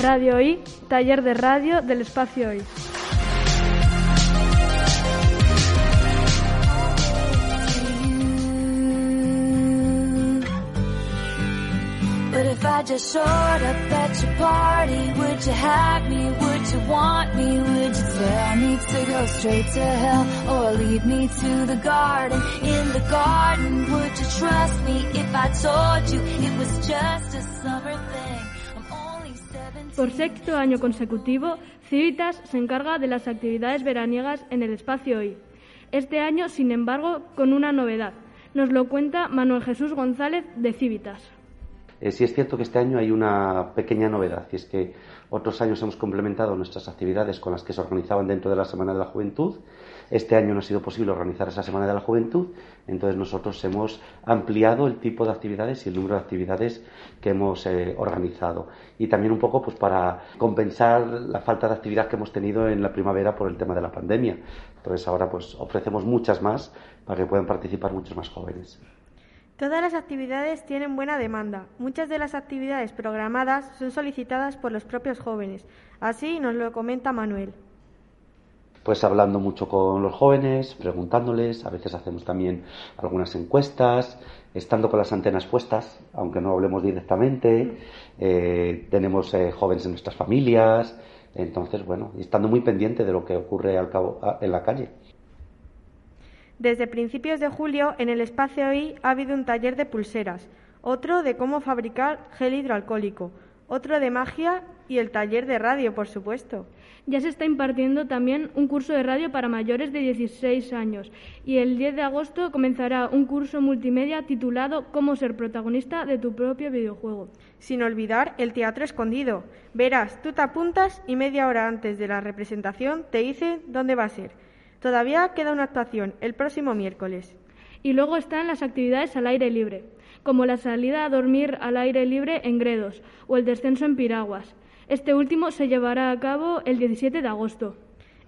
Radio I, taller de radio del espacio Hoy. But if I just showed up at your party, would you have me? Would you want me? Would you tell me to go straight to hell or lead me to the garden? In the garden, would you trust me if I told you it was just a summer thing? I'm only 17. Por sexto año consecutivo, Civitas se encarga de las actividades veraniegas en el espacio Hoy. Este año, sin embargo, con una novedad. Nos lo cuenta Manuel Jesús González de Civitas. Eh, sí es cierto que este año hay una pequeña novedad, y es que otros años hemos complementado nuestras actividades con las que se organizaban dentro de la Semana de la Juventud. Este año no ha sido posible organizar esa Semana de la Juventud, entonces nosotros hemos ampliado el tipo de actividades y el número de actividades que hemos eh, organizado. Y también un poco pues, para compensar la falta de actividad que hemos tenido en la primavera por el tema de la pandemia. Entonces ahora pues ofrecemos muchas más para que puedan participar muchos más jóvenes. Todas las actividades tienen buena demanda. Muchas de las actividades programadas son solicitadas por los propios jóvenes. Así nos lo comenta Manuel. Pues hablando mucho con los jóvenes, preguntándoles, a veces hacemos también algunas encuestas, estando con las antenas puestas, aunque no hablemos directamente, eh, tenemos eh, jóvenes en nuestras familias, entonces, bueno, estando muy pendiente de lo que ocurre al cabo, a- en la calle. Desde principios de julio, en el espacio hoy ha habido un taller de pulseras, otro de cómo fabricar gel hidroalcohólico, otro de magia y el taller de radio, por supuesto. Ya se está impartiendo también un curso de radio para mayores de 16 años y el 10 de agosto comenzará un curso multimedia titulado Cómo ser protagonista de tu propio videojuego. Sin olvidar el teatro escondido. Verás, tú te apuntas y media hora antes de la representación te dicen dónde va a ser. Todavía queda una actuación el próximo miércoles. Y luego están las actividades al aire libre, como la salida a dormir al aire libre en Gredos o el descenso en Piraguas. Este último se llevará a cabo el 17 de agosto.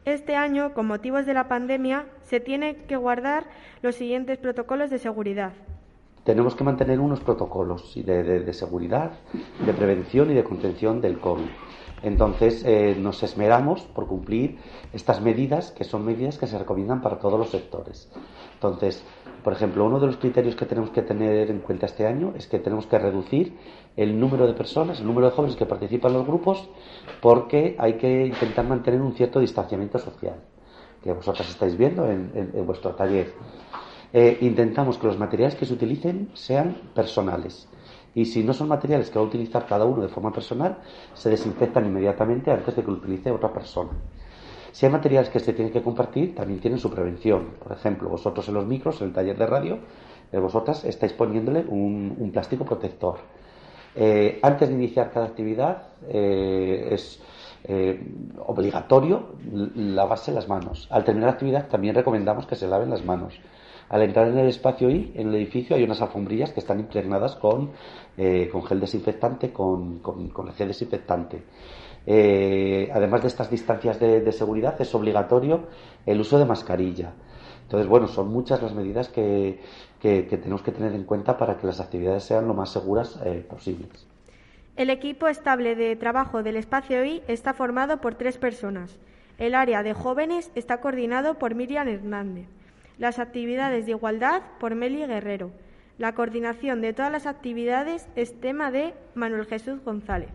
Este año, con motivos de la pandemia, se tiene que guardar los siguientes protocolos de seguridad. Tenemos que mantener unos protocolos de- de seguridad, de prevención y de contención del COVID. Entonces, eh, nos esmeramos por cumplir estas medidas, que son medidas que se recomiendan para todos los sectores. Entonces, por ejemplo, uno de los criterios que tenemos que tener en cuenta este año es que tenemos que reducir el número de personas, el número de jóvenes que participan en los grupos, porque hay que intentar mantener un cierto distanciamiento social, que vosotras estáis viendo en- vuestro taller. Eh, intentamos que los materiales que se utilicen sean personales. Y si no son materiales que va a utilizar cada uno de forma personal, se desinfectan inmediatamente antes de que lo utilice otra persona. Si hay materiales que se tienen que compartir, también tienen su prevención. Por ejemplo, vosotros en los micros, en el taller de radio, eh, vosotras estáis poniéndole un, plástico protector. Eh, antes de iniciar cada actividad eh, es obligatorio lavarse las manos. Al terminar la actividad también recomendamos que se laven las manos. Al entrar en el espacio I, en el edificio, hay unas alfombrillas que están impregnadas con, eh, con gel desinfectante, con, con, gel desinfectante. Eh, además de estas distancias de, seguridad, es obligatorio el uso de mascarilla. Entonces, bueno, son muchas las medidas que, que- tenemos que tener en cuenta para que las actividades sean lo más seguras eh, posibles. El equipo estable de trabajo del espacio hoy está formado por tres personas. El área de jóvenes está coordinado por Miriam Hernández. Las actividades de igualdad por Meli Guerrero. La coordinación de todas las actividades es tema de Manuel Jesús González.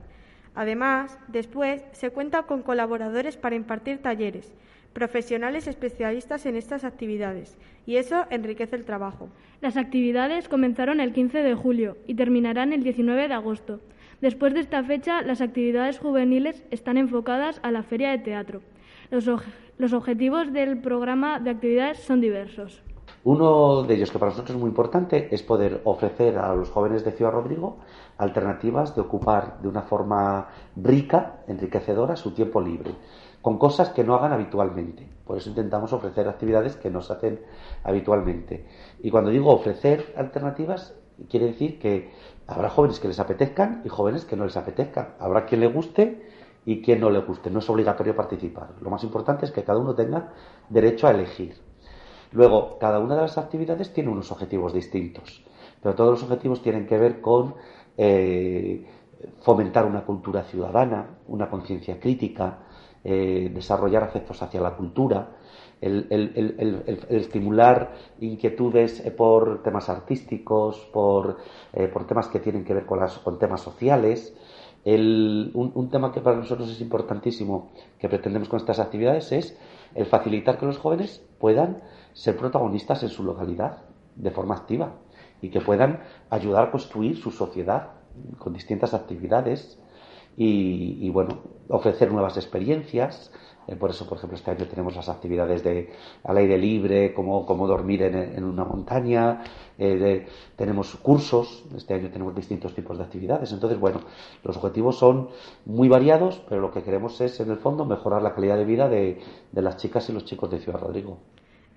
Además, después se cuenta con colaboradores para impartir talleres, profesionales especialistas en estas actividades, y eso enriquece el trabajo. Las actividades comenzaron el 15 de julio y terminarán el 19 de agosto. Después de esta fecha, las actividades juveniles están enfocadas a la feria de teatro. Los, los objetivos del programa de actividades son diversos. Uno de ellos que para nosotros es muy importante es poder ofrecer a los jóvenes de Ciudad Rodrigo alternativas de ocupar de una forma rica, enriquecedora, su tiempo libre, con cosas que no hagan habitualmente. Por eso intentamos ofrecer actividades que no se hacen habitualmente. Y cuando digo ofrecer alternativas, quiere decir que habrá jóvenes que les apetezcan y jóvenes que no les apetezcan. Habrá quien le guste y quien no le guste. No es obligatorio participar. Lo más importante es que cada uno tenga derecho a elegir. Luego, cada una de las actividades tiene unos objetivos distintos, pero todos los objetivos tienen que ver con eh, fomentar una cultura ciudadana, una conciencia crítica, eh, desarrollar afectos hacia la cultura, el, estimular inquietudes eh, por temas artísticos, por, por, temas que tienen que ver con, las, con temas sociales. Un, un, tema que para nosotros es importantísimo que pretendemos con estas actividades es el facilitar que los jóvenes puedan ser protagonistas en su localidad de forma activa y que puedan ayudar a construir su sociedad con distintas actividades y, bueno, ofrecer nuevas experiencias. Eh, por eso, por ejemplo, este año tenemos las actividades de al aire libre, como, dormir en, una montaña, eh, tenemos cursos, este año tenemos distintos tipos de actividades. Entonces, bueno, los objetivos son muy variados, pero lo que queremos es, en el fondo, mejorar la calidad de vida de, de las chicas y los chicos de Ciudad Rodrigo.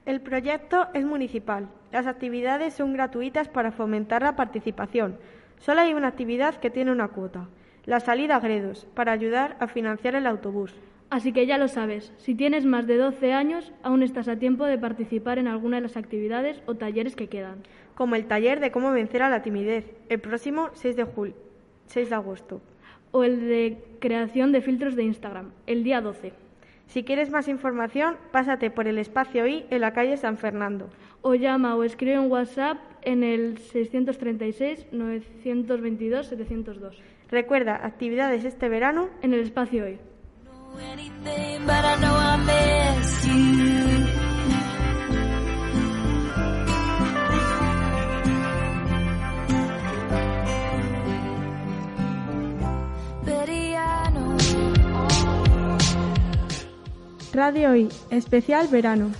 El proyecto es municipal. Las actividades son gratuitas para fomentar la participación. Solo hay una actividad que tiene una cuota, la salida a Gredos, para ayudar a financiar el autobús. Así que ya lo sabes, si tienes más de 12 años, aún estás a tiempo de participar en alguna de las actividades o talleres que quedan. Como el taller de cómo vencer a la timidez, el próximo 6 de, 6 de agosto. O el de creación de filtros de Instagram, el día 12. Si quieres más información, pásate por el espacio I en la calle San Fernando. O llama o escribe en WhatsApp en el 636-922-702. Recuerda, actividades este verano en el espacio I. Radio I, especial verano.